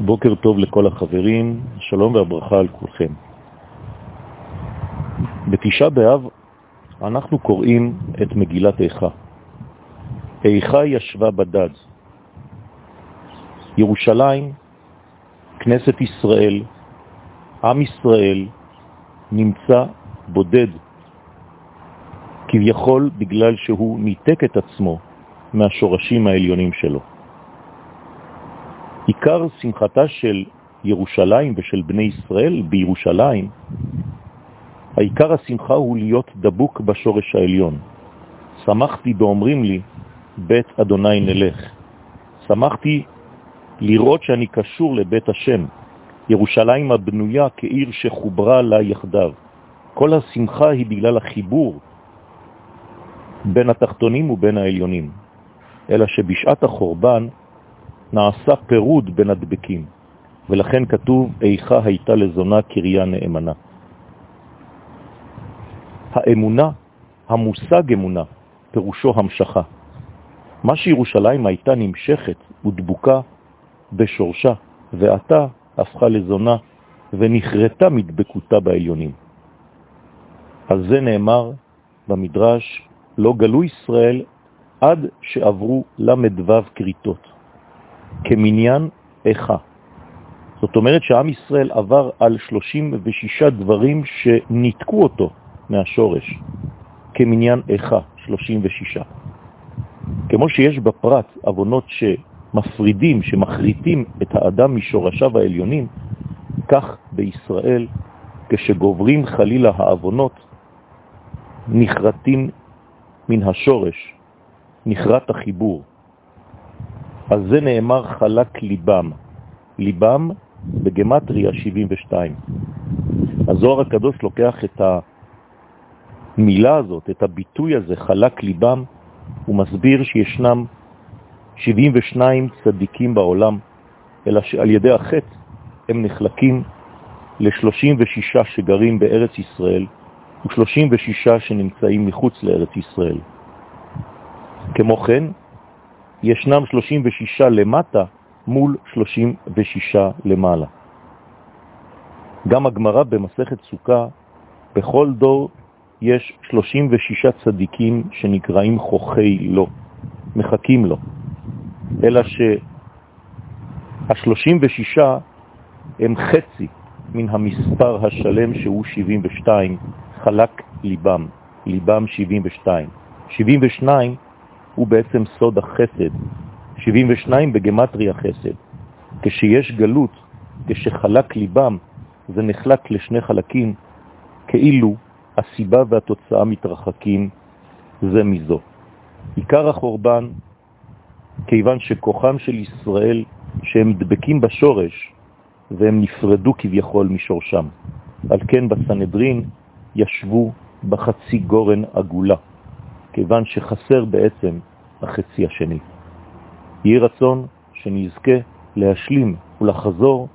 בוקר טוב לכל החברים, שלום והברכה על כולכם. בתשעה באב אנחנו קוראים את מגילת איכה. איכה ישבה בדד. ירושלים, כנסת ישראל, עם ישראל, נמצא בודד, כביכול בגלל שהוא ניתק את עצמו מהשורשים העליונים שלו. עיקר שמחתה של ירושלים ושל בני ישראל בירושלים, העיקר השמחה הוא להיות דבוק בשורש העליון. שמחתי באומרים לי, בית אדוני נלך. שמחתי לראות שאני קשור לבית השם, ירושלים הבנויה כעיר שחוברה לה יחדיו. כל השמחה היא בגלל החיבור בין התחתונים ובין העליונים, אלא שבשעת החורבן נעשה פירוד בין הדבקים, ולכן כתוב, איכה הייתה לזונה קריה נאמנה. האמונה, המושג אמונה, פירושו המשכה. מה שירושלים הייתה נמשכת ודבוקה בשורשה, ועתה הפכה לזונה ונחרטה מדבקותה בעליונים. על זה נאמר במדרש, לא גלו ישראל עד שעברו למדוו קריטות. כמניין איכה. זאת אומרת שעם ישראל עבר על 36 דברים שניתקו אותו מהשורש, כמניין איכה, 36. כמו שיש בפרט אבונות שמפרידים, שמחריטים את האדם משורשיו העליונים, כך בישראל, כשגוברים חלילה האבונות, נחרטים מן השורש, נחרט החיבור. אז זה נאמר חלק ליבם. ליבם בגמטריה 72. הזוהר הקדוש לוקח את המילה הזאת, את הביטוי הזה, חלק ליבם, הוא מסביר שישנם 72 צדיקים בעולם, אלא שעל ידי החטא הם נחלקים ל-36 שגרים בארץ ישראל ו-36 שנמצאים מחוץ לארץ ישראל. כמו כן, ישנם 36 למטה מול 36 למעלה. גם הגמרא במסכת סוכה, בכל דור יש 36 צדיקים שנקראים חוכי לו, מחכים לו. אלא שה-36 הם חצי מן המספר השלם שהוא 72, חלק ליבם, ליבם 72. 72 הוא בעצם סוד החסד. 72 בגמטריה חסד. כשיש גלות, כשחלק ליבם, זה נחלק לשני חלקים, כאילו הסיבה והתוצאה מתרחקים זה מזו. עיקר החורבן, כיוון שכוחם של ישראל, שהם דבקים בשורש, והם נפרדו כביכול משורשם. על כן בסנהדרין ישבו בחצי גורן עגולה. כיוון שחסר בעצם החצי השני. יהי רצון שנזכה להשלים ולחזור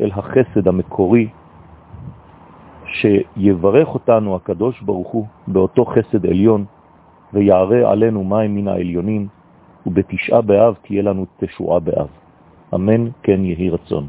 אל החסד המקורי, שיברך אותנו הקדוש ברוך הוא באותו חסד עליון, ויערה עלינו מים מן העליונים, ובתשעה באב תהיה לנו תשועה באב. אמן כן יהי רצון.